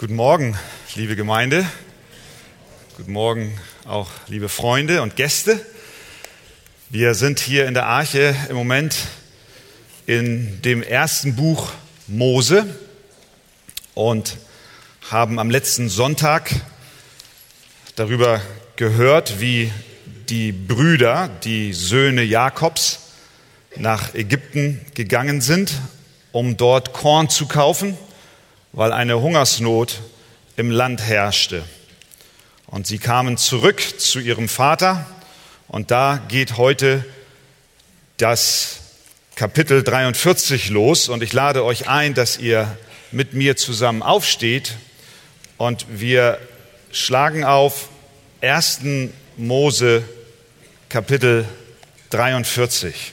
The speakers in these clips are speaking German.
Guten Morgen, liebe Gemeinde. Guten Morgen auch liebe Freunde und Gäste. Wir sind hier in der Arche im Moment in dem ersten Buch Mose und haben am letzten Sonntag darüber gehört, wie die Brüder, die Söhne Jakobs, nach Ägypten gegangen sind, um dort Korn zu kaufen weil eine Hungersnot im Land herrschte. Und sie kamen zurück zu ihrem Vater und da geht heute das Kapitel 43 los und ich lade euch ein, dass ihr mit mir zusammen aufsteht und wir schlagen auf 1. Mose Kapitel 43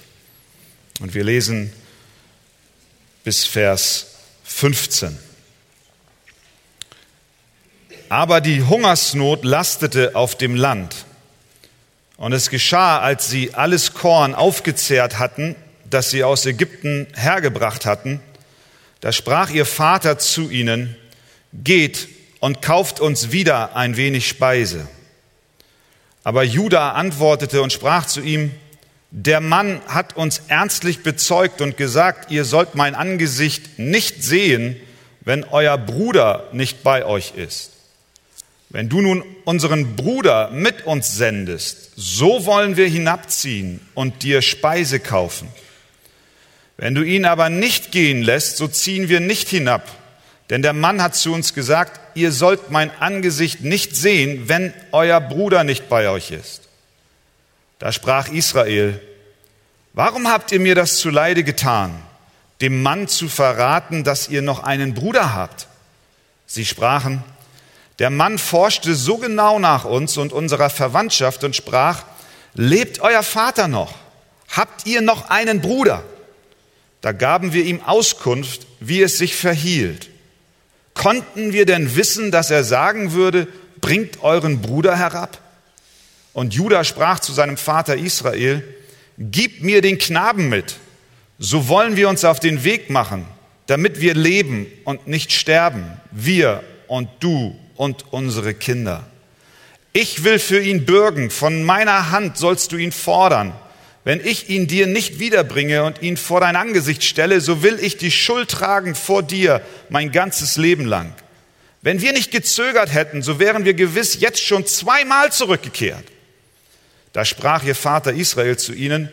und wir lesen bis Vers 15. Aber die Hungersnot lastete auf dem Land. Und es geschah, als sie alles Korn aufgezehrt hatten, das sie aus Ägypten hergebracht hatten, da sprach ihr Vater zu ihnen, geht und kauft uns wieder ein wenig Speise. Aber Judah antwortete und sprach zu ihm, der Mann hat uns ernstlich bezeugt und gesagt, ihr sollt mein Angesicht nicht sehen, wenn euer Bruder nicht bei euch ist. Wenn du nun unseren Bruder mit uns sendest, so wollen wir hinabziehen und dir Speise kaufen. Wenn du ihn aber nicht gehen lässt, so ziehen wir nicht hinab. Denn der Mann hat zu uns gesagt, ihr sollt mein Angesicht nicht sehen, wenn euer Bruder nicht bei euch ist. Da sprach Israel, warum habt ihr mir das zuleide getan, dem Mann zu verraten, dass ihr noch einen Bruder habt? Sie sprachen, der Mann forschte so genau nach uns und unserer Verwandtschaft und sprach, lebt euer Vater noch? Habt ihr noch einen Bruder? Da gaben wir ihm Auskunft, wie es sich verhielt. Konnten wir denn wissen, dass er sagen würde, bringt euren Bruder herab? Und Judah sprach zu seinem Vater Israel, gib mir den Knaben mit, so wollen wir uns auf den Weg machen, damit wir leben und nicht sterben, wir und du und unsere Kinder. Ich will für ihn bürgen, von meiner Hand sollst du ihn fordern. Wenn ich ihn dir nicht wiederbringe und ihn vor dein Angesicht stelle, so will ich die Schuld tragen vor dir mein ganzes Leben lang. Wenn wir nicht gezögert hätten, so wären wir gewiss jetzt schon zweimal zurückgekehrt. Da sprach ihr Vater Israel zu ihnen,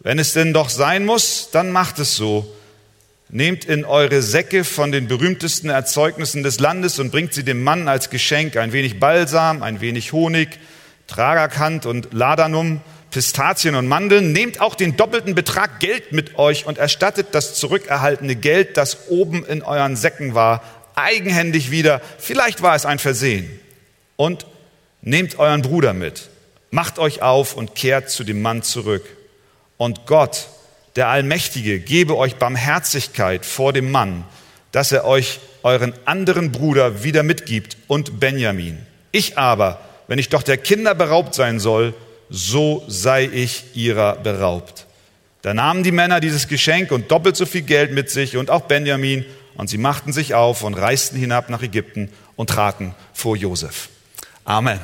wenn es denn doch sein muss, dann macht es so. Nehmt in eure Säcke von den berühmtesten Erzeugnissen des Landes und bringt sie dem Mann als Geschenk ein wenig Balsam, ein wenig Honig, Tragerkant und Ladanum, Pistazien und Mandeln. Nehmt auch den doppelten Betrag Geld mit euch und erstattet das zurückerhaltene Geld, das oben in euren Säcken war, eigenhändig wieder. Vielleicht war es ein Versehen. Und nehmt euren Bruder mit. Macht euch auf und kehrt zu dem Mann zurück. Und Gott der Allmächtige gebe euch Barmherzigkeit vor dem Mann, dass er euch euren anderen Bruder wieder mitgibt und Benjamin. Ich aber, wenn ich doch der Kinder beraubt sein soll, so sei ich ihrer beraubt. Da nahmen die Männer dieses Geschenk und doppelt so viel Geld mit sich und auch Benjamin, und sie machten sich auf und reisten hinab nach Ägypten und traten vor Josef. Amen.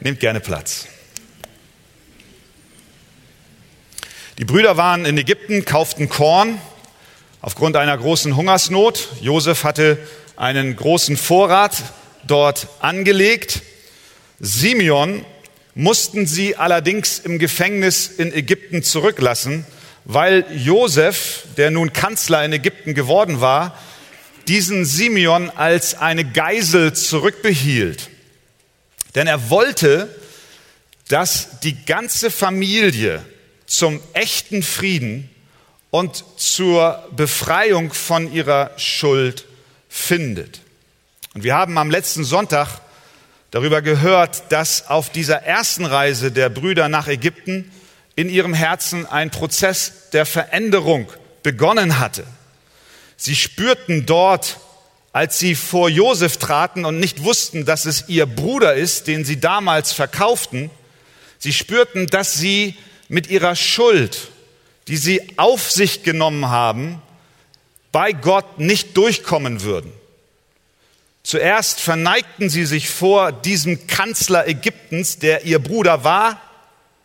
Nehmt gerne Platz. Die Brüder waren in Ägypten, kauften Korn aufgrund einer großen Hungersnot. Josef hatte einen großen Vorrat dort angelegt. Simeon mussten sie allerdings im Gefängnis in Ägypten zurücklassen, weil Josef, der nun Kanzler in Ägypten geworden war, diesen Simeon als eine Geisel zurückbehielt. Denn er wollte, dass die ganze Familie zum echten Frieden und zur Befreiung von ihrer Schuld findet. Und wir haben am letzten Sonntag darüber gehört, dass auf dieser ersten Reise der Brüder nach Ägypten in ihrem Herzen ein Prozess der Veränderung begonnen hatte. Sie spürten dort, als sie vor Josef traten und nicht wussten, dass es ihr Bruder ist, den sie damals verkauften, sie spürten, dass sie mit ihrer Schuld, die sie auf sich genommen haben, bei Gott nicht durchkommen würden. Zuerst verneigten sie sich vor diesem Kanzler Ägyptens, der ihr Bruder war,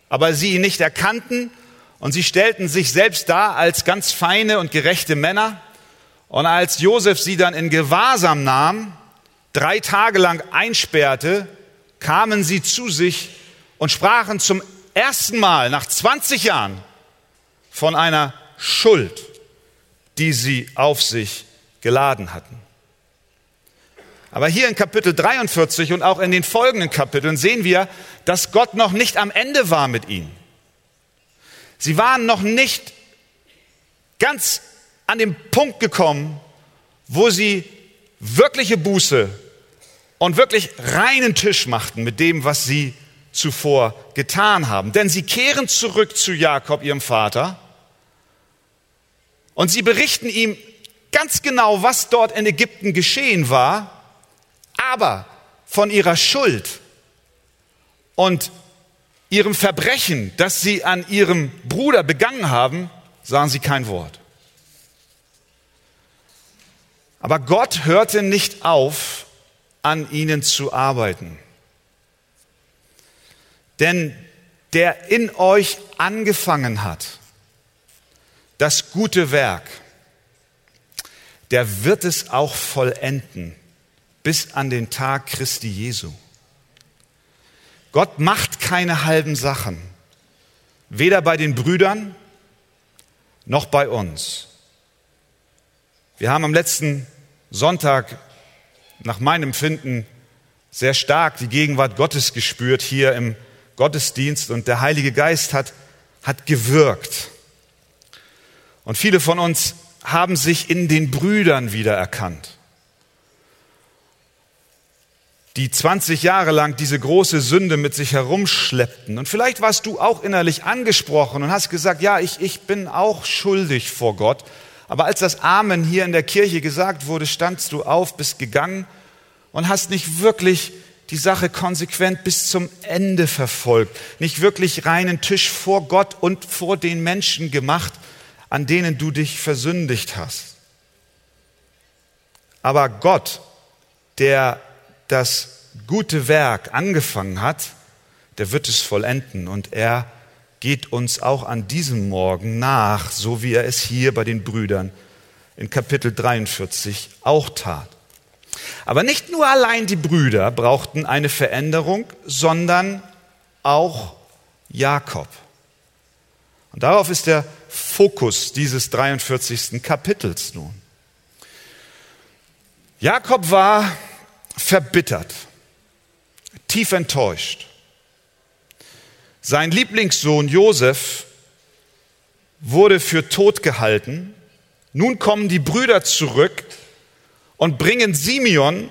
aber sie ihn nicht erkannten und sie stellten sich selbst dar als ganz feine und gerechte Männer. Und als Josef sie dann in Gewahrsam nahm, drei Tage lang einsperrte, kamen sie zu sich und sprachen zum ersten Mal nach 20 Jahren von einer Schuld, die sie auf sich geladen hatten. Aber hier in Kapitel 43 und auch in den folgenden Kapiteln sehen wir, dass Gott noch nicht am Ende war mit ihnen. Sie waren noch nicht ganz an dem Punkt gekommen, wo sie wirkliche Buße und wirklich reinen Tisch machten mit dem, was sie zuvor getan haben. Denn sie kehren zurück zu Jakob, ihrem Vater, und sie berichten ihm ganz genau, was dort in Ägypten geschehen war aber von ihrer Schuld und ihrem Verbrechen, das sie an ihrem Bruder begangen haben, sagen sie kein Wort. Aber Gott hörte nicht auf, an ihnen zu arbeiten. Denn der in euch angefangen hat, das gute Werk, der wird es auch vollenden bis an den Tag Christi Jesu. Gott macht keine halben Sachen, weder bei den Brüdern noch bei uns. Wir haben am letzten Sonntag nach meinem Finden sehr stark die Gegenwart Gottes gespürt hier im Gottesdienst und der Heilige Geist hat, hat gewirkt. Und viele von uns haben sich in den Brüdern wiedererkannt die 20 Jahre lang diese große Sünde mit sich herumschleppten. Und vielleicht warst du auch innerlich angesprochen und hast gesagt, ja, ich, ich bin auch schuldig vor Gott. Aber als das Amen hier in der Kirche gesagt wurde, standst du auf, bist gegangen und hast nicht wirklich die Sache konsequent bis zum Ende verfolgt, nicht wirklich reinen Tisch vor Gott und vor den Menschen gemacht, an denen du dich versündigt hast. Aber Gott, der das gute Werk angefangen hat, der wird es vollenden und er geht uns auch an diesem Morgen nach, so wie er es hier bei den Brüdern in Kapitel 43 auch tat. Aber nicht nur allein die Brüder brauchten eine Veränderung, sondern auch Jakob. Und darauf ist der Fokus dieses 43. Kapitels nun. Jakob war verbittert, tief enttäuscht. Sein Lieblingssohn Josef wurde für tot gehalten. Nun kommen die Brüder zurück und bringen Simeon,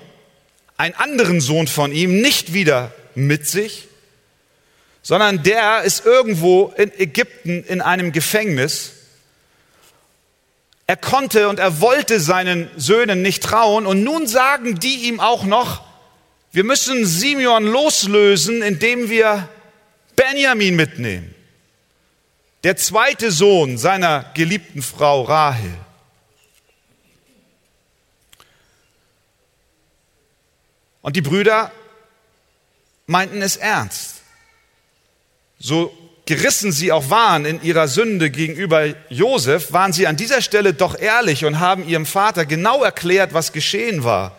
einen anderen Sohn von ihm, nicht wieder mit sich, sondern der ist irgendwo in Ägypten in einem Gefängnis er konnte und er wollte seinen Söhnen nicht trauen und nun sagen die ihm auch noch, wir müssen Simeon loslösen, indem wir Benjamin mitnehmen. Der zweite Sohn seiner geliebten Frau Rahel. Und die Brüder meinten es ernst. So gerissen sie auch waren in ihrer Sünde gegenüber Josef, waren sie an dieser Stelle doch ehrlich und haben ihrem Vater genau erklärt, was geschehen war.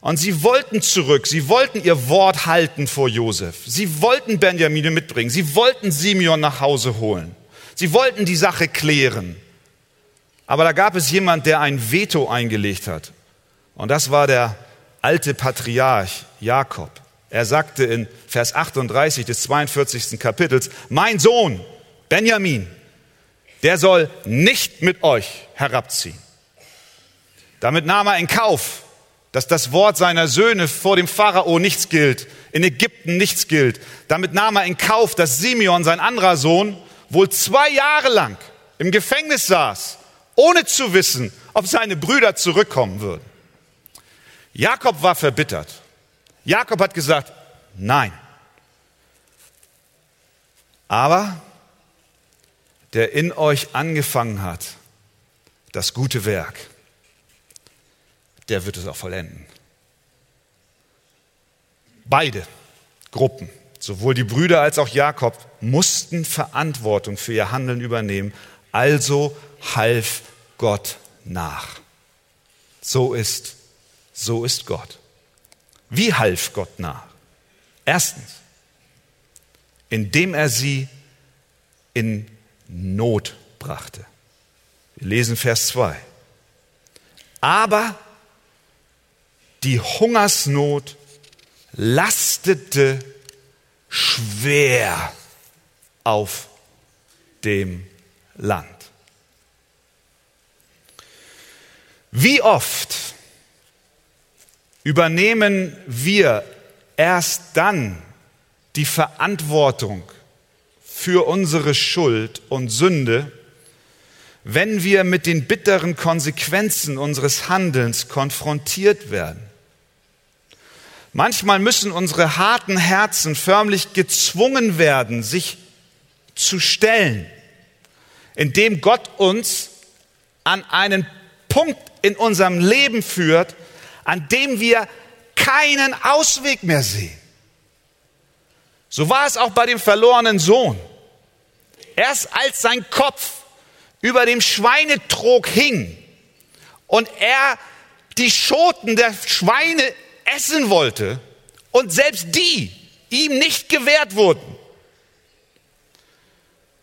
Und sie wollten zurück, sie wollten ihr Wort halten vor Josef. Sie wollten Benjamin mitbringen, sie wollten Simeon nach Hause holen. Sie wollten die Sache klären. Aber da gab es jemand, der ein Veto eingelegt hat. Und das war der alte Patriarch Jakob. Er sagte in Vers 38 des 42. Kapitels, mein Sohn Benjamin, der soll nicht mit euch herabziehen. Damit nahm er in Kauf, dass das Wort seiner Söhne vor dem Pharao nichts gilt, in Ägypten nichts gilt. Damit nahm er in Kauf, dass Simeon, sein anderer Sohn, wohl zwei Jahre lang im Gefängnis saß, ohne zu wissen, ob seine Brüder zurückkommen würden. Jakob war verbittert. Jakob hat gesagt, nein. Aber der in euch angefangen hat, das gute Werk, der wird es auch vollenden. Beide Gruppen, sowohl die Brüder als auch Jakob, mussten Verantwortung für ihr Handeln übernehmen. Also half Gott nach. So ist, so ist Gott. Wie half Gott nach? Erstens, indem er sie in Not brachte. Wir lesen Vers 2. Aber die Hungersnot lastete schwer auf dem Land. Wie oft übernehmen wir erst dann die Verantwortung für unsere Schuld und Sünde, wenn wir mit den bitteren Konsequenzen unseres Handelns konfrontiert werden. Manchmal müssen unsere harten Herzen förmlich gezwungen werden, sich zu stellen, indem Gott uns an einen Punkt in unserem Leben führt, an dem wir keinen Ausweg mehr sehen. So war es auch bei dem verlorenen Sohn. Erst als sein Kopf über dem Schweinetrog hing und er die Schoten der Schweine essen wollte und selbst die ihm nicht gewährt wurden,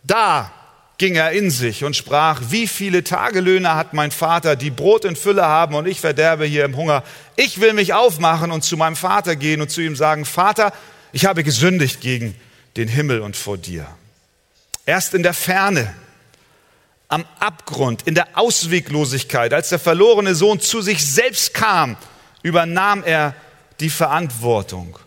da ging er in sich und sprach, wie viele Tagelöhner hat mein Vater, die Brot in Fülle haben und ich verderbe hier im Hunger. Ich will mich aufmachen und zu meinem Vater gehen und zu ihm sagen, Vater, ich habe gesündigt gegen den Himmel und vor dir. Erst in der Ferne, am Abgrund, in der Ausweglosigkeit, als der verlorene Sohn zu sich selbst kam, übernahm er die Verantwortung.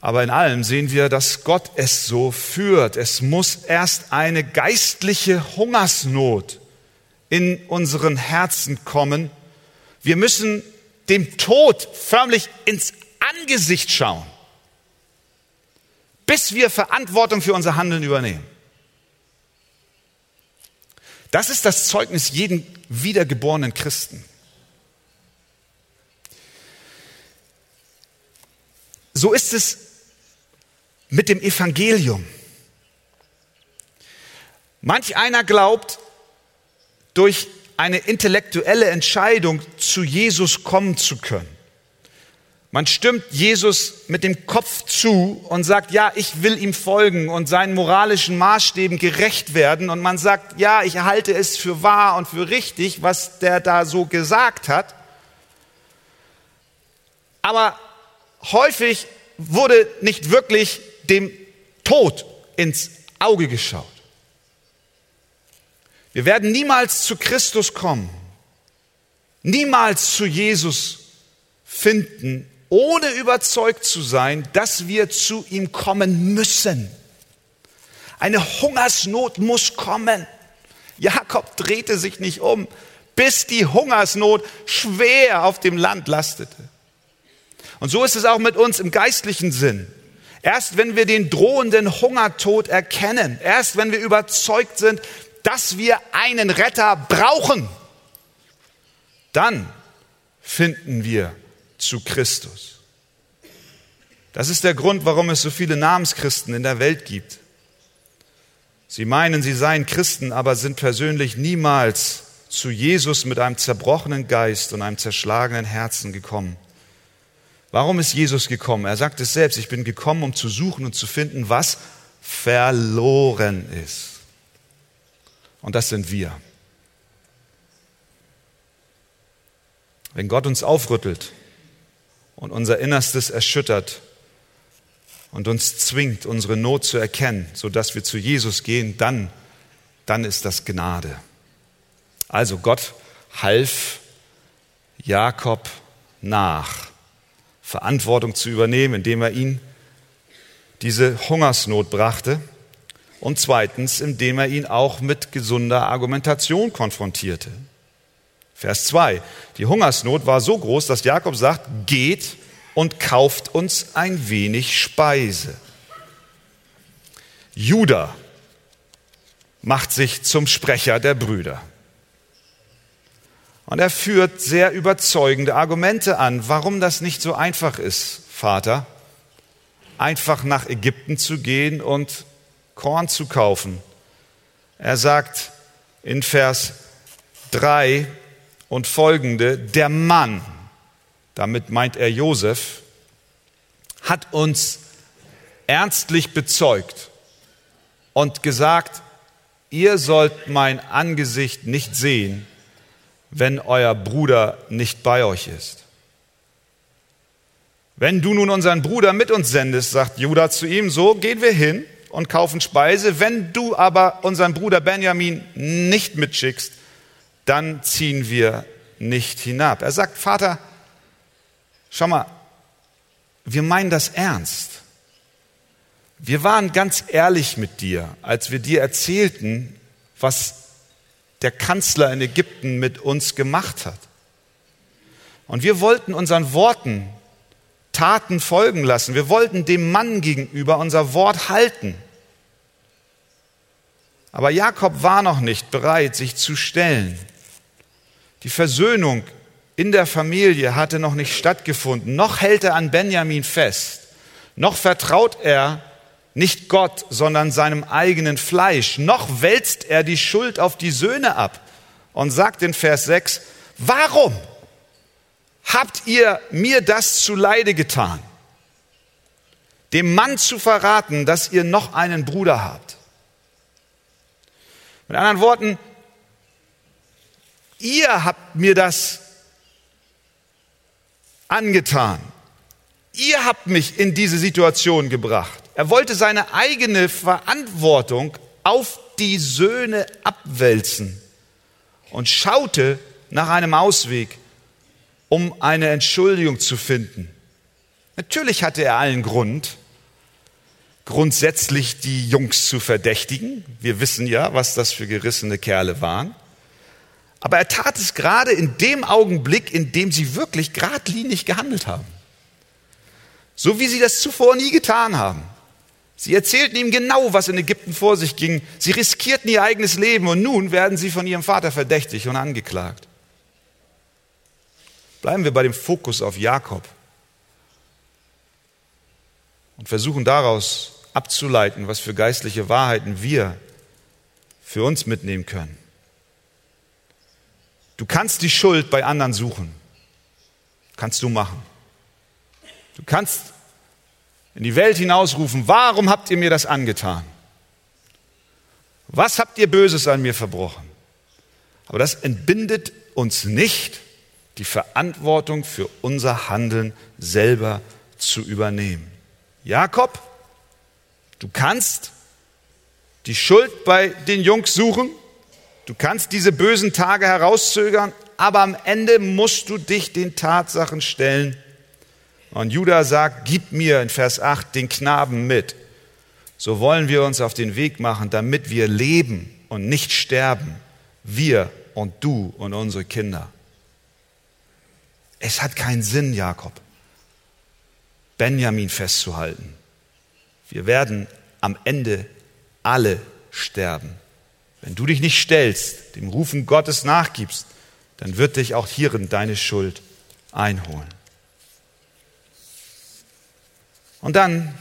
Aber in allem sehen wir, dass Gott es so führt. Es muss erst eine geistliche Hungersnot in unseren Herzen kommen. Wir müssen dem Tod förmlich ins Angesicht schauen, bis wir Verantwortung für unser Handeln übernehmen. Das ist das Zeugnis jeden wiedergeborenen Christen. So ist es mit dem Evangelium. Manch einer glaubt, durch eine intellektuelle Entscheidung zu Jesus kommen zu können. Man stimmt Jesus mit dem Kopf zu und sagt, ja, ich will ihm folgen und seinen moralischen Maßstäben gerecht werden. Und man sagt, ja, ich halte es für wahr und für richtig, was der da so gesagt hat. Aber häufig wurde nicht wirklich dem Tod ins Auge geschaut. Wir werden niemals zu Christus kommen, niemals zu Jesus finden, ohne überzeugt zu sein, dass wir zu ihm kommen müssen. Eine Hungersnot muss kommen. Jakob drehte sich nicht um, bis die Hungersnot schwer auf dem Land lastete. Und so ist es auch mit uns im geistlichen Sinn. Erst wenn wir den drohenden Hungertod erkennen, erst wenn wir überzeugt sind, dass wir einen Retter brauchen, dann finden wir zu Christus. Das ist der Grund, warum es so viele Namenschristen in der Welt gibt. Sie meinen, sie seien Christen, aber sind persönlich niemals zu Jesus mit einem zerbrochenen Geist und einem zerschlagenen Herzen gekommen. Warum ist Jesus gekommen? Er sagt es selbst, ich bin gekommen, um zu suchen und zu finden, was verloren ist. Und das sind wir. Wenn Gott uns aufrüttelt und unser Innerstes erschüttert und uns zwingt, unsere Not zu erkennen, sodass wir zu Jesus gehen, dann, dann ist das Gnade. Also Gott half Jakob nach Verantwortung zu übernehmen, indem er ihn diese Hungersnot brachte und zweitens, indem er ihn auch mit gesunder Argumentation konfrontierte. Vers 2. Die Hungersnot war so groß, dass Jakob sagt, geht und kauft uns ein wenig Speise. Judah macht sich zum Sprecher der Brüder. Und er führt sehr überzeugende Argumente an, warum das nicht so einfach ist, Vater, einfach nach Ägypten zu gehen und Korn zu kaufen. Er sagt in Vers 3 und folgende, der Mann, damit meint er Josef, hat uns ernstlich bezeugt und gesagt, ihr sollt mein Angesicht nicht sehen, wenn euer Bruder nicht bei euch ist. Wenn du nun unseren Bruder mit uns sendest, sagt Judah zu ihm, so gehen wir hin und kaufen Speise. Wenn du aber unseren Bruder Benjamin nicht mitschickst, dann ziehen wir nicht hinab. Er sagt, Vater, schau mal, wir meinen das ernst. Wir waren ganz ehrlich mit dir, als wir dir erzählten, was der Kanzler in Ägypten mit uns gemacht hat. Und wir wollten unseren Worten Taten folgen lassen. Wir wollten dem Mann gegenüber unser Wort halten. Aber Jakob war noch nicht bereit, sich zu stellen. Die Versöhnung in der Familie hatte noch nicht stattgefunden. Noch hält er an Benjamin fest. Noch vertraut er nicht Gott, sondern seinem eigenen Fleisch. Noch wälzt er die Schuld auf die Söhne ab und sagt in Vers 6, warum habt ihr mir das zu Leide getan? Dem Mann zu verraten, dass ihr noch einen Bruder habt. Mit anderen Worten, ihr habt mir das angetan. Ihr habt mich in diese Situation gebracht. Er wollte seine eigene Verantwortung auf die Söhne abwälzen und schaute nach einem Ausweg, um eine Entschuldigung zu finden. Natürlich hatte er allen Grund, grundsätzlich die Jungs zu verdächtigen. Wir wissen ja, was das für gerissene Kerle waren. Aber er tat es gerade in dem Augenblick, in dem sie wirklich geradlinig gehandelt haben. So wie sie das zuvor nie getan haben. Sie erzählten ihm genau, was in Ägypten vor sich ging. Sie riskierten ihr eigenes Leben und nun werden sie von ihrem Vater verdächtig und angeklagt. Bleiben wir bei dem Fokus auf Jakob und versuchen daraus abzuleiten, was für geistliche Wahrheiten wir für uns mitnehmen können. Du kannst die Schuld bei anderen suchen. Kannst du machen. Du kannst in die Welt hinausrufen, warum habt ihr mir das angetan? Was habt ihr Böses an mir verbrochen? Aber das entbindet uns nicht, die Verantwortung für unser Handeln selber zu übernehmen. Jakob, du kannst die Schuld bei den Jungs suchen, du kannst diese bösen Tage herauszögern, aber am Ende musst du dich den Tatsachen stellen, und Judah sagt, gib mir in Vers 8 den Knaben mit. So wollen wir uns auf den Weg machen, damit wir leben und nicht sterben. Wir und du und unsere Kinder. Es hat keinen Sinn, Jakob, Benjamin festzuhalten. Wir werden am Ende alle sterben. Wenn du dich nicht stellst, dem Rufen Gottes nachgibst, dann wird dich auch hierin deine Schuld einholen. Und dann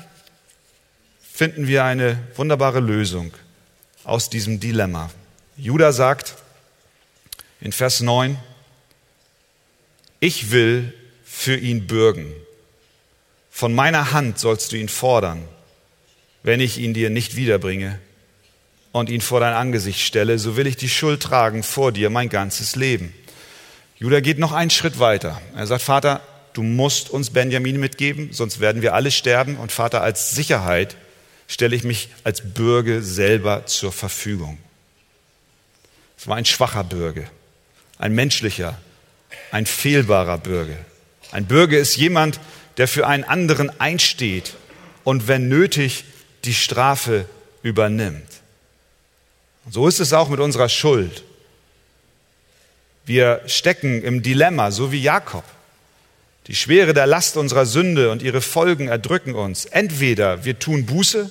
finden wir eine wunderbare Lösung aus diesem Dilemma. Judah sagt in Vers 9, ich will für ihn bürgen. Von meiner Hand sollst du ihn fordern, wenn ich ihn dir nicht wiederbringe und ihn vor dein Angesicht stelle, so will ich die Schuld tragen vor dir mein ganzes Leben. Judah geht noch einen Schritt weiter. Er sagt, Vater, du musst uns Benjamin mitgeben, sonst werden wir alle sterben. Und Vater, als Sicherheit stelle ich mich als Bürger selber zur Verfügung. Es war ein schwacher Bürger, ein menschlicher, ein fehlbarer Bürger. Ein Bürger ist jemand, der für einen anderen einsteht und wenn nötig die Strafe übernimmt. So ist es auch mit unserer Schuld. Wir stecken im Dilemma, so wie Jakob. Die Schwere der Last unserer Sünde und ihre Folgen erdrücken uns. Entweder wir tun Buße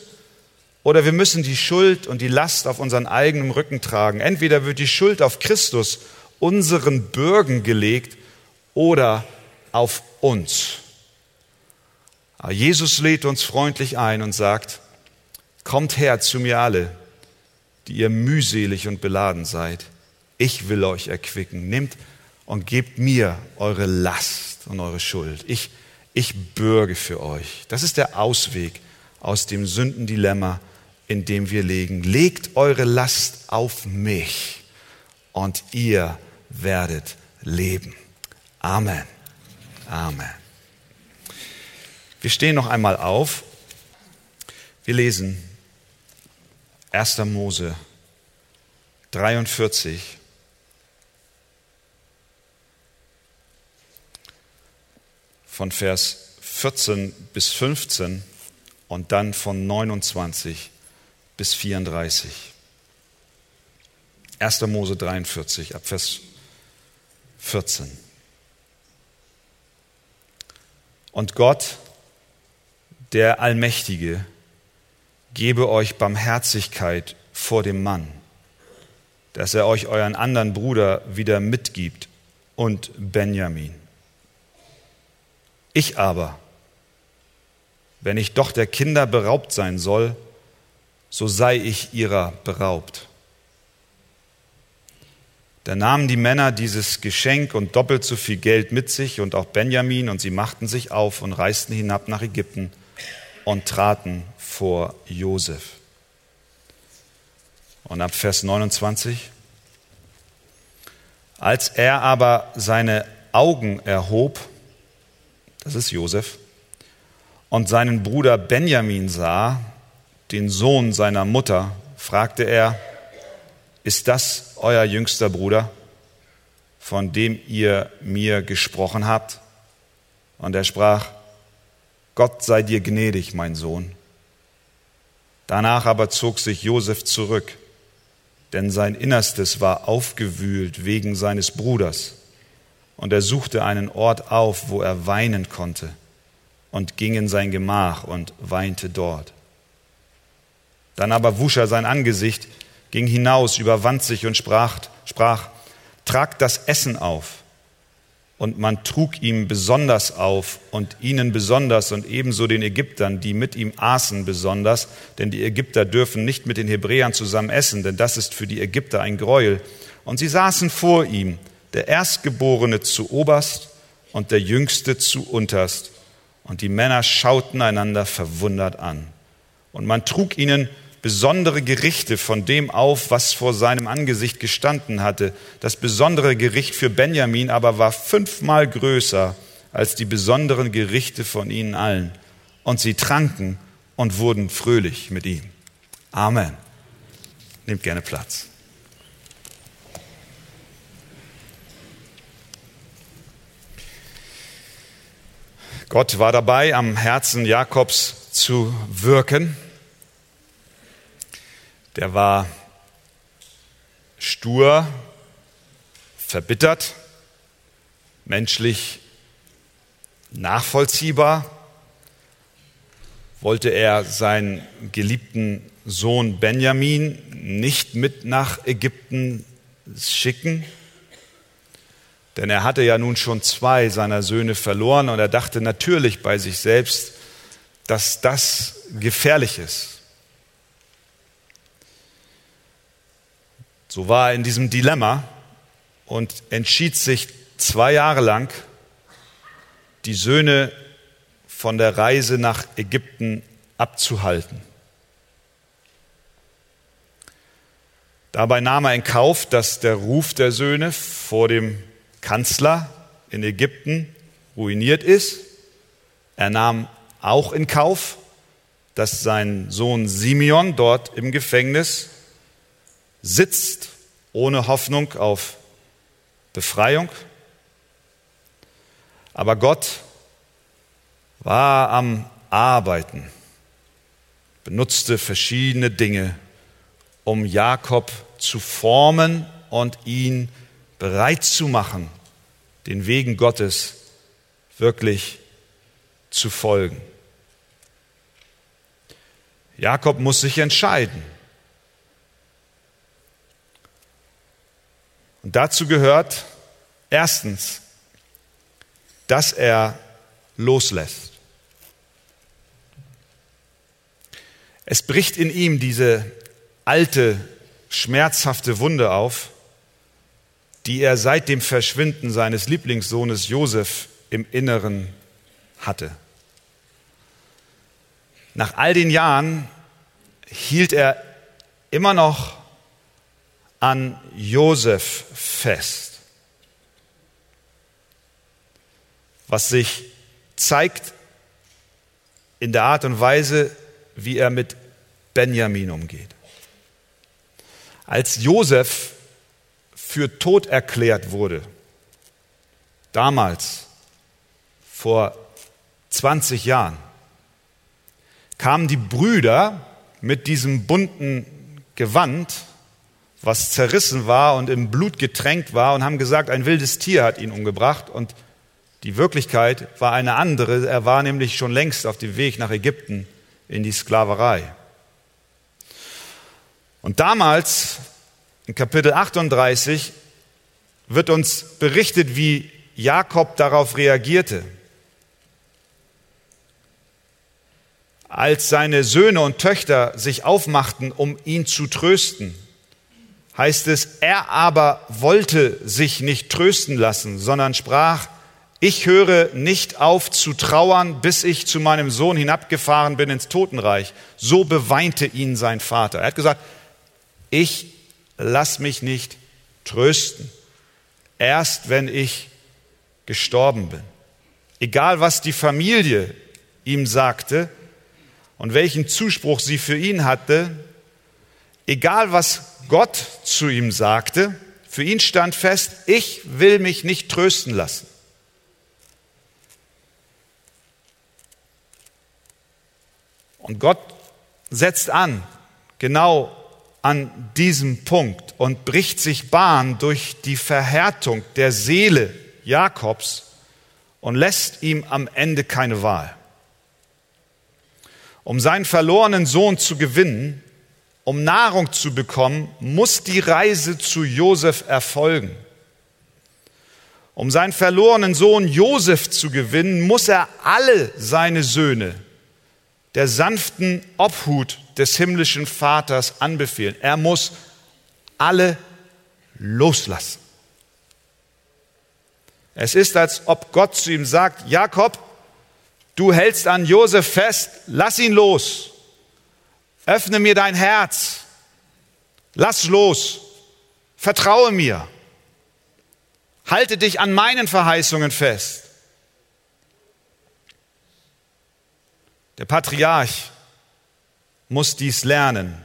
oder wir müssen die Schuld und die Last auf unseren eigenen Rücken tragen. Entweder wird die Schuld auf Christus unseren Bürgen gelegt oder auf uns. Aber Jesus lädt uns freundlich ein und sagt, kommt her zu mir alle, die ihr mühselig und beladen seid. Ich will euch erquicken. Nehmt und gebt mir eure Last und eure Schuld. Ich, ich bürge für euch. Das ist der Ausweg aus dem Sündendilemma, in dem wir legen. Legt eure Last auf mich und ihr werdet leben. Amen. Amen. Wir stehen noch einmal auf. Wir lesen 1. Mose 43. von Vers 14 bis 15 und dann von 29 bis 34. 1. Mose 43 ab Vers 14. Und Gott, der Allmächtige, gebe euch Barmherzigkeit vor dem Mann, dass er euch euren anderen Bruder wieder mitgibt und Benjamin. Ich aber, wenn ich doch der Kinder beraubt sein soll, so sei ich ihrer beraubt. Da nahmen die Männer dieses Geschenk und doppelt so viel Geld mit sich und auch Benjamin und sie machten sich auf und reisten hinab nach Ägypten und traten vor Josef. Und ab Vers 29. Als er aber seine Augen erhob, das ist Josef, und seinen Bruder Benjamin sah, den Sohn seiner Mutter, fragte er, ist das euer jüngster Bruder, von dem ihr mir gesprochen habt? Und er sprach, Gott sei dir gnädig, mein Sohn. Danach aber zog sich Josef zurück, denn sein Innerstes war aufgewühlt wegen seines Bruders. Und er suchte einen Ort auf, wo er weinen konnte, und ging in sein Gemach und weinte dort. Dann aber wusch er sein Angesicht, ging hinaus, überwand sich und sprach, sprach, tragt das Essen auf. Und man trug ihm besonders auf und ihnen besonders und ebenso den Ägyptern, die mit ihm aßen besonders, denn die Ägypter dürfen nicht mit den Hebräern zusammen essen, denn das ist für die Ägypter ein Gräuel. Und sie saßen vor ihm, der Erstgeborene zu oberst und der Jüngste zu unterst. Und die Männer schauten einander verwundert an. Und man trug ihnen besondere Gerichte von dem auf, was vor seinem Angesicht gestanden hatte. Das besondere Gericht für Benjamin aber war fünfmal größer als die besonderen Gerichte von ihnen allen. Und sie tranken und wurden fröhlich mit ihm. Amen. Nehmt gerne Platz. Gott war dabei, am Herzen Jakobs zu wirken. Der war stur, verbittert, menschlich nachvollziehbar, wollte er seinen geliebten Sohn Benjamin nicht mit nach Ägypten schicken, denn er hatte ja nun schon zwei seiner Söhne verloren und er dachte natürlich bei sich selbst, dass das gefährlich ist. So war er in diesem Dilemma und entschied sich zwei Jahre lang, die Söhne von der Reise nach Ägypten abzuhalten. Dabei nahm er in Kauf, dass der Ruf der Söhne vor dem Kanzler in Ägypten ruiniert ist. Er nahm auch in Kauf, dass sein Sohn Simeon dort im Gefängnis sitzt ohne Hoffnung auf Befreiung. Aber Gott war am Arbeiten, benutzte verschiedene Dinge, um Jakob zu formen und ihn bereit zu machen, den Wegen Gottes wirklich zu folgen. Jakob muss sich entscheiden. Und dazu gehört erstens, dass er loslässt. Es bricht in ihm diese alte, schmerzhafte Wunde auf, die er seit dem Verschwinden seines Lieblingssohnes Josef im Inneren hatte. Nach all den Jahren hielt er immer noch an Josef fest, was sich zeigt in der Art und Weise, wie er mit Benjamin umgeht. Als Josef für tot erklärt wurde, damals, vor 20 Jahren, kamen die Brüder mit diesem bunten Gewand, was zerrissen war und im Blut getränkt war, und haben gesagt, ein wildes Tier hat ihn umgebracht. Und die Wirklichkeit war eine andere. Er war nämlich schon längst auf dem Weg nach Ägypten in die Sklaverei. Und damals, in Kapitel 38, wird uns berichtet, wie Jakob darauf reagierte. Als seine Söhne und Töchter sich aufmachten, um ihn zu trösten, heißt es, er aber wollte sich nicht trösten lassen, sondern sprach, ich höre nicht auf zu trauern, bis ich zu meinem Sohn hinabgefahren bin ins Totenreich. So beweinte ihn sein Vater. Er hat gesagt, ich lass mich nicht trösten, erst wenn ich gestorben bin. Egal was die Familie ihm sagte und welchen Zuspruch sie für ihn hatte, egal was Gott zu ihm sagte, für ihn stand fest, ich will mich nicht trösten lassen. Und Gott setzt an, genau an diesem Punkt und bricht sich Bahn durch die Verhärtung der Seele Jakobs und lässt ihm am Ende keine Wahl. Um seinen verlorenen Sohn zu gewinnen, um Nahrung zu bekommen, muss die Reise zu Josef erfolgen. Um seinen verlorenen Sohn Josef zu gewinnen, muss er alle seine Söhne der sanften Obhut des himmlischen Vaters anbefehlen. Er muss alle loslassen. Es ist, als ob Gott zu ihm sagt, Jakob, du hältst an Josef fest, lass ihn los. Öffne mir dein Herz. Lass los. Vertraue mir. Halte dich an meinen Verheißungen fest. Der Patriarch muss dies lernen,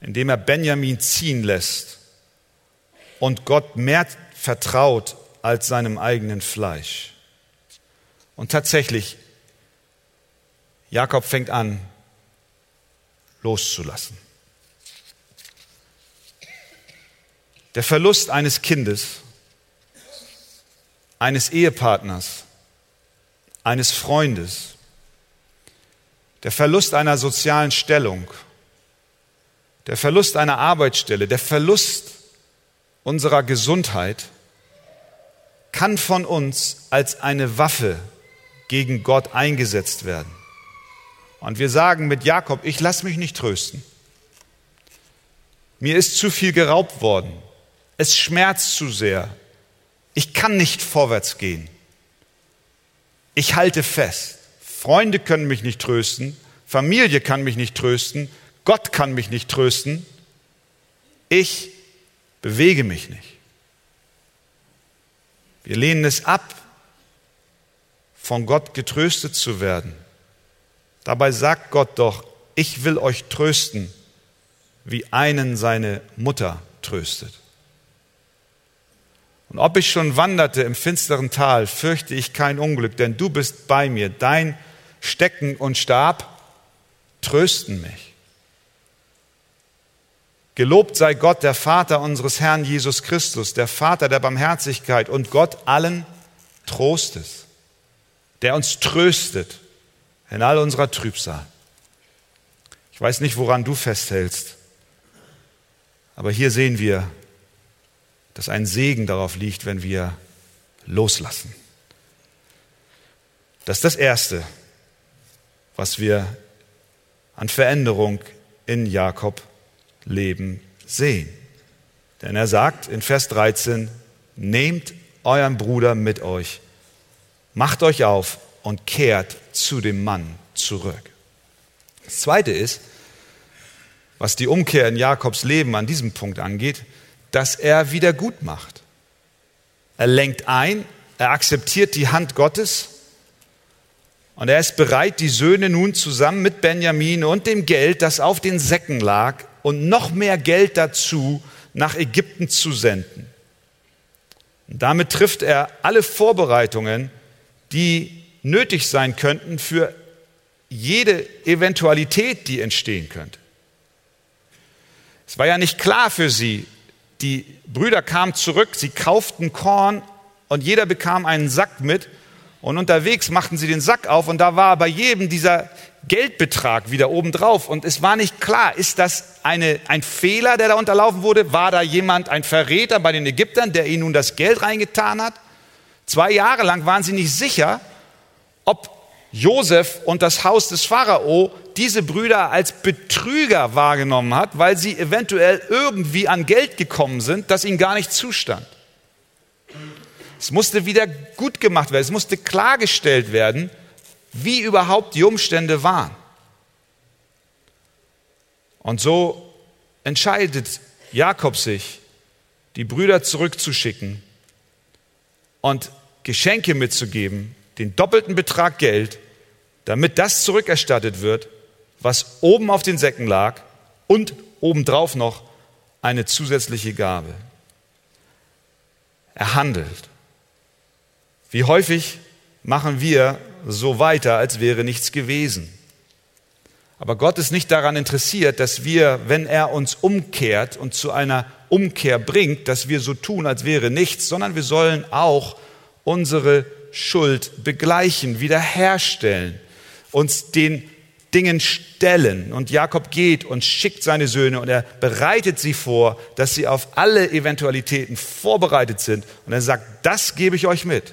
indem er Benjamin ziehen lässt und Gott mehr vertraut als seinem eigenen Fleisch. Und tatsächlich, Jakob fängt an, loszulassen. Der Verlust eines Kindes, eines Ehepartners, eines Freundes, der Verlust einer sozialen Stellung, der Verlust einer Arbeitsstelle, der Verlust unserer Gesundheit kann von uns als eine Waffe gegen Gott eingesetzt werden. Und wir sagen mit Jakob, ich lasse mich nicht trösten. Mir ist zu viel geraubt worden. Es schmerzt zu sehr. Ich kann nicht vorwärts gehen. Ich halte fest. Freunde können mich nicht trösten, Familie kann mich nicht trösten, Gott kann mich nicht trösten. Ich bewege mich nicht. Wir lehnen es ab, von Gott getröstet zu werden. Dabei sagt Gott doch, ich will euch trösten, wie einen seine Mutter tröstet. Und ob ich schon wanderte im finsteren Tal, fürchte ich kein Unglück, denn du bist bei mir. Dein Stecken und Stab trösten mich. Gelobt sei Gott, der Vater unseres Herrn Jesus Christus, der Vater der Barmherzigkeit und Gott allen Trostes, der uns tröstet in all unserer Trübsal. Ich weiß nicht, woran du festhältst, aber hier sehen wir, dass ein Segen darauf liegt, wenn wir loslassen. Das ist das Erste, was wir an Veränderung in Jakob Leben sehen. Denn er sagt in Vers 13, nehmt euren Bruder mit euch, macht euch auf und kehrt zu dem Mann zurück. Das Zweite ist, was die Umkehr in Jakobs Leben an diesem Punkt angeht, dass er wieder gut macht. Er lenkt ein, er akzeptiert die Hand Gottes und er ist bereit, die Söhne nun zusammen mit Benjamin und dem Geld, das auf den Säcken lag, und noch mehr Geld dazu nach Ägypten zu senden. Und damit trifft er alle Vorbereitungen, die nötig sein könnten für jede Eventualität, die entstehen könnte. Es war ja nicht klar für sie. Die Brüder kamen zurück, sie kauften Korn und jeder bekam einen Sack mit und unterwegs machten sie den Sack auf und da war bei jedem dieser Geldbetrag wieder obendrauf. Und es war nicht klar, ist das eine, ein Fehler, der da unterlaufen wurde? War da jemand, ein Verräter bei den Ägyptern, der ihnen nun das Geld reingetan hat? Zwei Jahre lang waren sie nicht sicher, ob Josef und das Haus des Pharao diese Brüder als Betrüger wahrgenommen hat, weil sie eventuell irgendwie an Geld gekommen sind, das ihnen gar nicht zustand. Es musste wieder gut gemacht werden, es musste klargestellt werden, wie überhaupt die Umstände waren. Und so entscheidet Jakob sich, die Brüder zurückzuschicken und Geschenke mitzugeben, den doppelten Betrag Geld, damit das zurückerstattet wird, was oben auf den Säcken lag und obendrauf noch eine zusätzliche Gabe. Er handelt. Wie häufig machen wir so weiter, als wäre nichts gewesen. Aber Gott ist nicht daran interessiert, dass wir, wenn er uns umkehrt und zu einer Umkehr bringt, dass wir so tun, als wäre nichts, sondern wir sollen auch unsere Schuld begleichen, wiederherstellen, uns den Dingen stellen. Und Jakob geht und schickt seine Söhne und er bereitet sie vor, dass sie auf alle Eventualitäten vorbereitet sind. Und er sagt, das gebe ich euch mit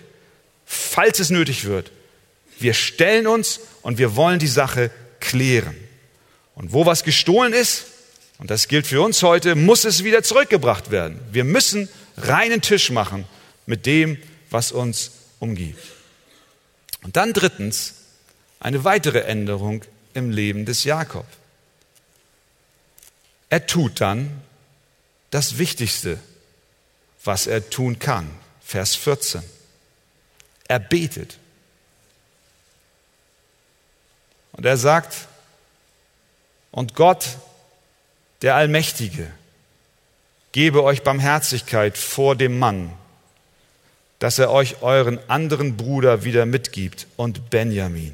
falls es nötig wird. Wir stellen uns und wir wollen die Sache klären. Und wo was gestohlen ist, und das gilt für uns heute, muss es wieder zurückgebracht werden. Wir müssen reinen Tisch machen mit dem, was uns umgibt. Und dann drittens eine weitere Änderung im Leben des Jakob. Er tut dann das Wichtigste, was er tun kann. Vers 14. Er betet. Und er sagt, und Gott, der Allmächtige, gebe euch Barmherzigkeit vor dem Mann, dass er euch euren anderen Bruder wieder mitgibt und Benjamin.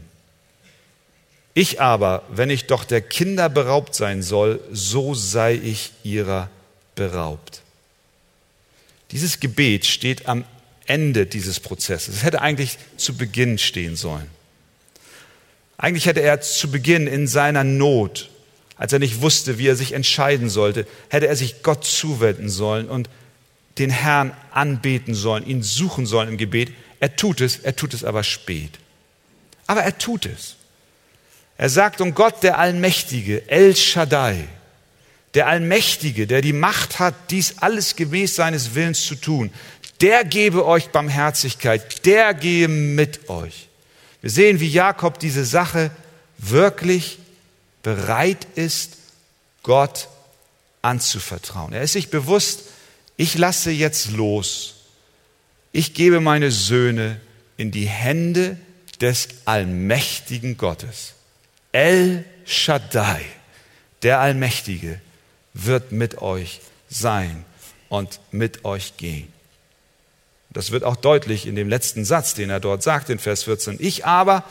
Ich aber, wenn ich doch der Kinder beraubt sein soll, so sei ich ihrer beraubt. Dieses Gebet steht am Ende dieses Prozesses. Es hätte eigentlich zu Beginn stehen sollen. Eigentlich hätte er zu Beginn in seiner Not, als er nicht wusste, wie er sich entscheiden sollte, hätte er sich Gott zuwenden sollen und den Herrn anbeten sollen, ihn suchen sollen im Gebet. Er tut es, er tut es aber spät. Aber er tut es. Er sagt, um Gott, der Allmächtige, El Shaddai, der Allmächtige, der die Macht hat, dies alles gemäß seines Willens zu tun, der gebe euch Barmherzigkeit, der gehe mit euch. Wir sehen, wie Jakob diese Sache wirklich bereit ist, Gott anzuvertrauen. Er ist sich bewusst, ich lasse jetzt los. Ich gebe meine Söhne in die Hände des allmächtigen Gottes. El Shaddai, der Allmächtige, wird mit euch sein und mit euch gehen. Das wird auch deutlich in dem letzten Satz, den er dort sagt in Vers 14. Ich aber,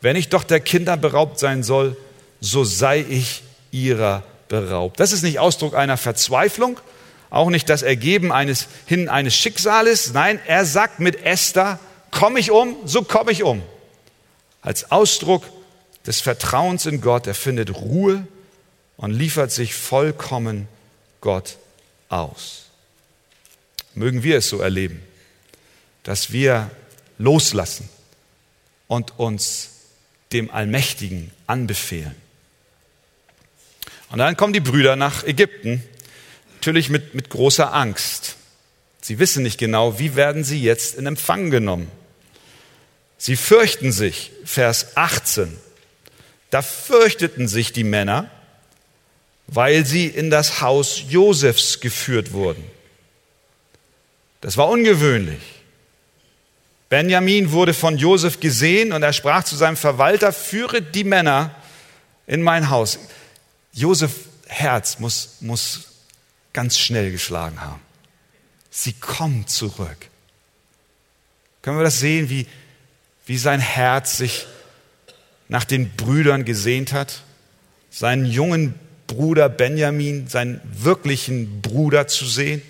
wenn ich doch der Kinder beraubt sein soll, so sei ich ihrer beraubt. Das ist nicht Ausdruck einer Verzweiflung, auch nicht das Ergeben eines hin eines Schicksales. Nein, er sagt mit Esther, komme ich um, so komme ich um. Als Ausdruck des Vertrauens in Gott, er findet Ruhe und liefert sich vollkommen Gott aus. mögen wir es so erleben, dass wir loslassen und uns dem Allmächtigen anbefehlen. Und dann kommen die Brüder nach Ägypten, natürlich mit, mit großer Angst. Sie wissen nicht genau, wie werden sie jetzt in Empfang genommen. Sie fürchten sich, Vers 18. Da fürchteten sich die Männer, weil sie in das Haus Josefs geführt wurden. Das war ungewöhnlich. Benjamin wurde von Josef gesehen und er sprach zu seinem Verwalter, führe die Männer in mein Haus. Josef Herz muss, muss ganz schnell geschlagen haben. Sie kommen zurück. Können wir das sehen, wie, wie sein Herz sich nach den Brüdern gesehnt hat? Seinen jungen Bruder Benjamin, seinen wirklichen Bruder zu sehen?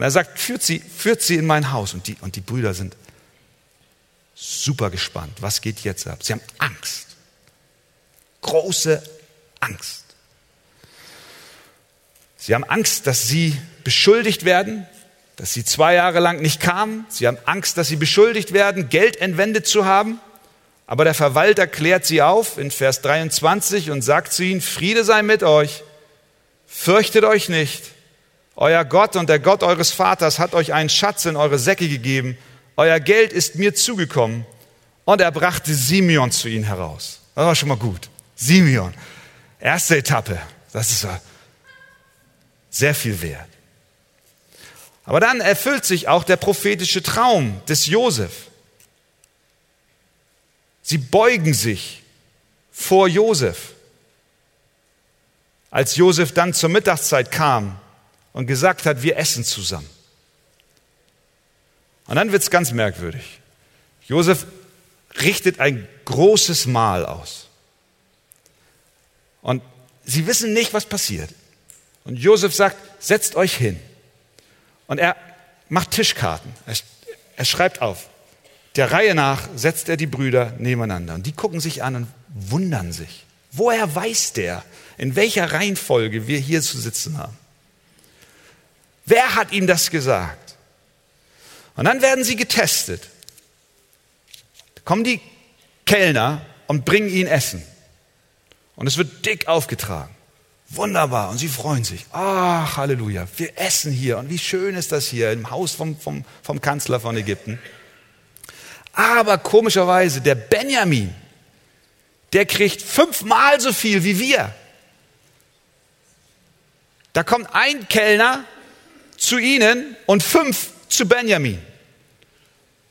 Und er sagt, führt sie, führt sie in mein Haus. Und die, und die Brüder sind super gespannt. Was geht jetzt ab? Sie haben Angst. Große Angst. Sie haben Angst, dass sie beschuldigt werden, dass sie zwei Jahre lang nicht kamen. Sie haben Angst, dass sie beschuldigt werden, Geld entwendet zu haben. Aber der Verwalter klärt sie auf in Vers 23 und sagt zu ihnen, Friede sei mit euch, fürchtet euch nicht. Euer Gott und der Gott eures Vaters hat euch einen Schatz in eure Säcke gegeben. Euer Geld ist mir zugekommen. Und er brachte Simeon zu ihnen heraus. Das war schon mal gut. Simeon. Erste Etappe. Das ist sehr viel wert. Aber dann erfüllt sich auch der prophetische Traum des Josef. Sie beugen sich vor Josef. Als Josef dann zur Mittagszeit kam, und gesagt hat, wir essen zusammen. Und dann wird es ganz merkwürdig. Josef richtet ein großes Mahl aus. Und sie wissen nicht, was passiert. Und Josef sagt, setzt euch hin. Und er macht Tischkarten. Er, er schreibt auf. Der Reihe nach setzt er die Brüder nebeneinander. Und die gucken sich an und wundern sich. Woher weiß der, in welcher Reihenfolge wir hier zu sitzen haben? Wer hat ihm das gesagt? Und dann werden sie getestet. Da kommen die Kellner und bringen ihnen Essen. Und es wird dick aufgetragen. Wunderbar. Und sie freuen sich. Ach, Halleluja. Wir essen hier. Und wie schön ist das hier im Haus vom, vom, vom Kanzler von Ägypten. Aber komischerweise, der Benjamin, der kriegt fünfmal so viel wie wir. Da kommt ein Kellner zu ihnen und fünf zu Benjamin.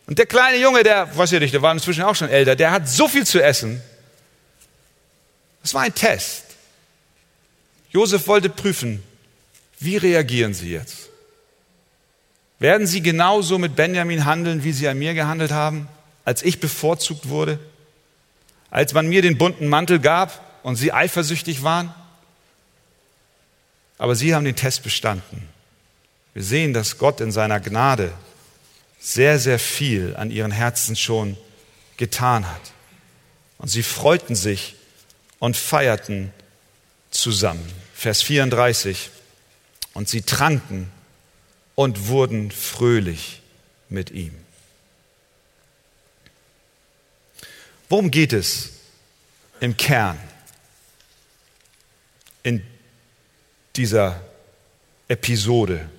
Und der kleine Junge, der, weiß ich nicht, der war inzwischen auch schon älter, der hat so viel zu essen. Das war ein Test. Josef wollte prüfen, wie reagieren sie jetzt? Werden sie genauso mit Benjamin handeln, wie sie an mir gehandelt haben, als ich bevorzugt wurde? Als man mir den bunten Mantel gab und sie eifersüchtig waren? Aber sie haben den Test bestanden. Wir sehen, dass Gott in seiner Gnade sehr, sehr viel an ihren Herzen schon getan hat. Und sie freuten sich und feierten zusammen. Vers 34. Und sie tranken und wurden fröhlich mit ihm. Worum geht es im Kern in dieser Episode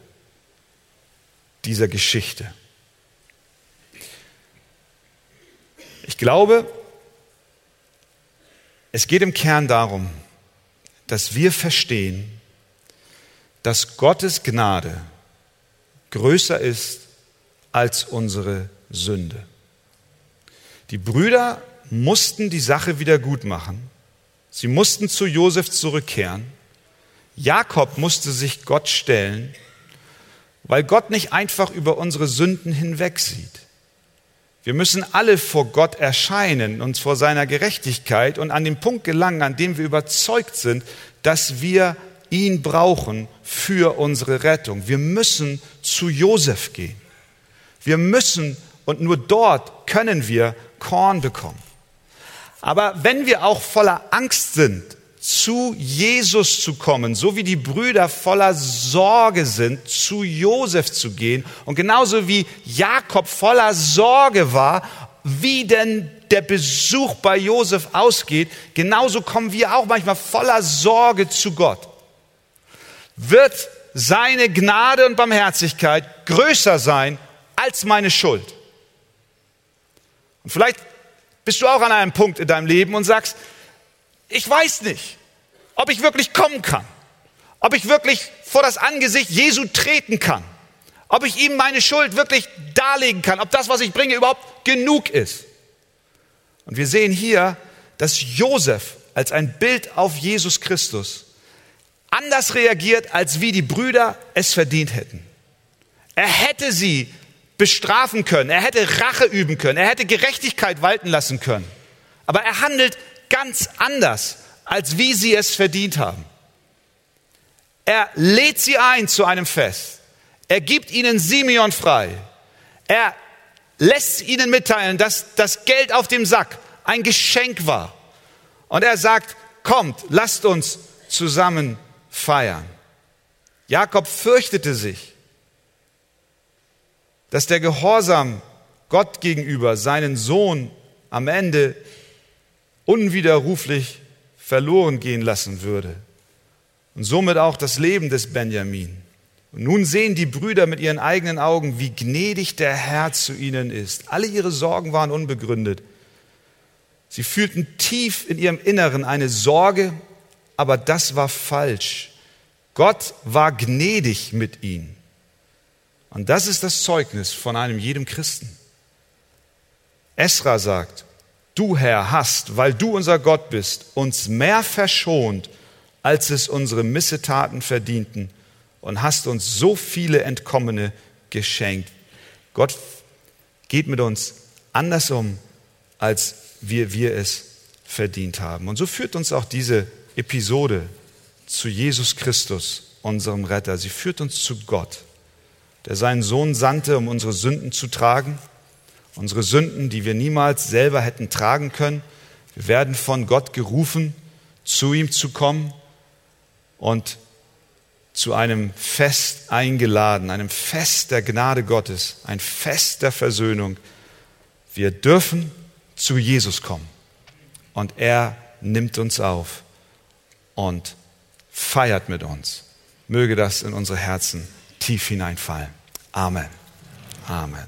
dieser Geschichte. Ich glaube, es geht im Kern darum, dass wir verstehen, dass Gottes Gnade größer ist als unsere Sünde. Die Brüder mussten die Sache wieder gut machen. Sie mussten zu Josef zurückkehren. Jakob musste sich Gott stellen weil Gott nicht einfach über unsere Sünden hinwegsieht. Wir müssen alle vor Gott erscheinen, uns vor seiner Gerechtigkeit und an den Punkt gelangen, an dem wir überzeugt sind, dass wir ihn brauchen für unsere Rettung. Wir müssen zu Josef gehen. Wir müssen und nur dort können wir Korn bekommen. Aber wenn wir auch voller Angst sind, zu Jesus zu kommen, so wie die Brüder voller Sorge sind, zu Josef zu gehen und genauso wie Jakob voller Sorge war, wie denn der Besuch bei Josef ausgeht, genauso kommen wir auch manchmal voller Sorge zu Gott. Wird seine Gnade und Barmherzigkeit größer sein als meine Schuld? Und vielleicht bist du auch an einem Punkt in deinem Leben und sagst, ich weiß nicht, ob ich wirklich kommen kann, ob ich wirklich vor das Angesicht Jesu treten kann, ob ich ihm meine Schuld wirklich darlegen kann, ob das, was ich bringe, überhaupt genug ist. Und wir sehen hier, dass Josef als ein Bild auf Jesus Christus anders reagiert, als wie die Brüder es verdient hätten. Er hätte sie bestrafen können, er hätte Rache üben können, er hätte Gerechtigkeit walten lassen können. Aber er handelt ganz anders, als wie sie es verdient haben. Er lädt sie ein zu einem Fest. Er gibt ihnen Simeon frei. Er lässt ihnen mitteilen, dass das Geld auf dem Sack ein Geschenk war. Und er sagt, kommt, lasst uns zusammen feiern. Jakob fürchtete sich, dass der Gehorsam Gott gegenüber seinen Sohn am Ende unwiderruflich verloren gehen lassen würde. Und somit auch das Leben des Benjamin. Und nun sehen die Brüder mit ihren eigenen Augen, wie gnädig der Herr zu ihnen ist. Alle ihre Sorgen waren unbegründet. Sie fühlten tief in ihrem Inneren eine Sorge, aber das war falsch. Gott war gnädig mit ihnen. Und das ist das Zeugnis von einem jedem Christen. Esra sagt, du Herr hast, weil du unser Gott bist, uns mehr verschont, als es unsere Missetaten verdienten und hast uns so viele Entkommene geschenkt. Gott geht mit uns anders um, als wir, wir es verdient haben. Und so führt uns auch diese Episode zu Jesus Christus, unserem Retter. Sie führt uns zu Gott, der seinen Sohn sandte, um unsere Sünden zu tragen. Unsere Sünden, die wir niemals selber hätten tragen können. Wir werden von Gott gerufen, zu ihm zu kommen und zu einem Fest eingeladen, einem Fest der Gnade Gottes, ein Fest der Versöhnung. Wir dürfen zu Jesus kommen und er nimmt uns auf und feiert mit uns. Möge das in unsere Herzen tief hineinfallen. Amen. Amen.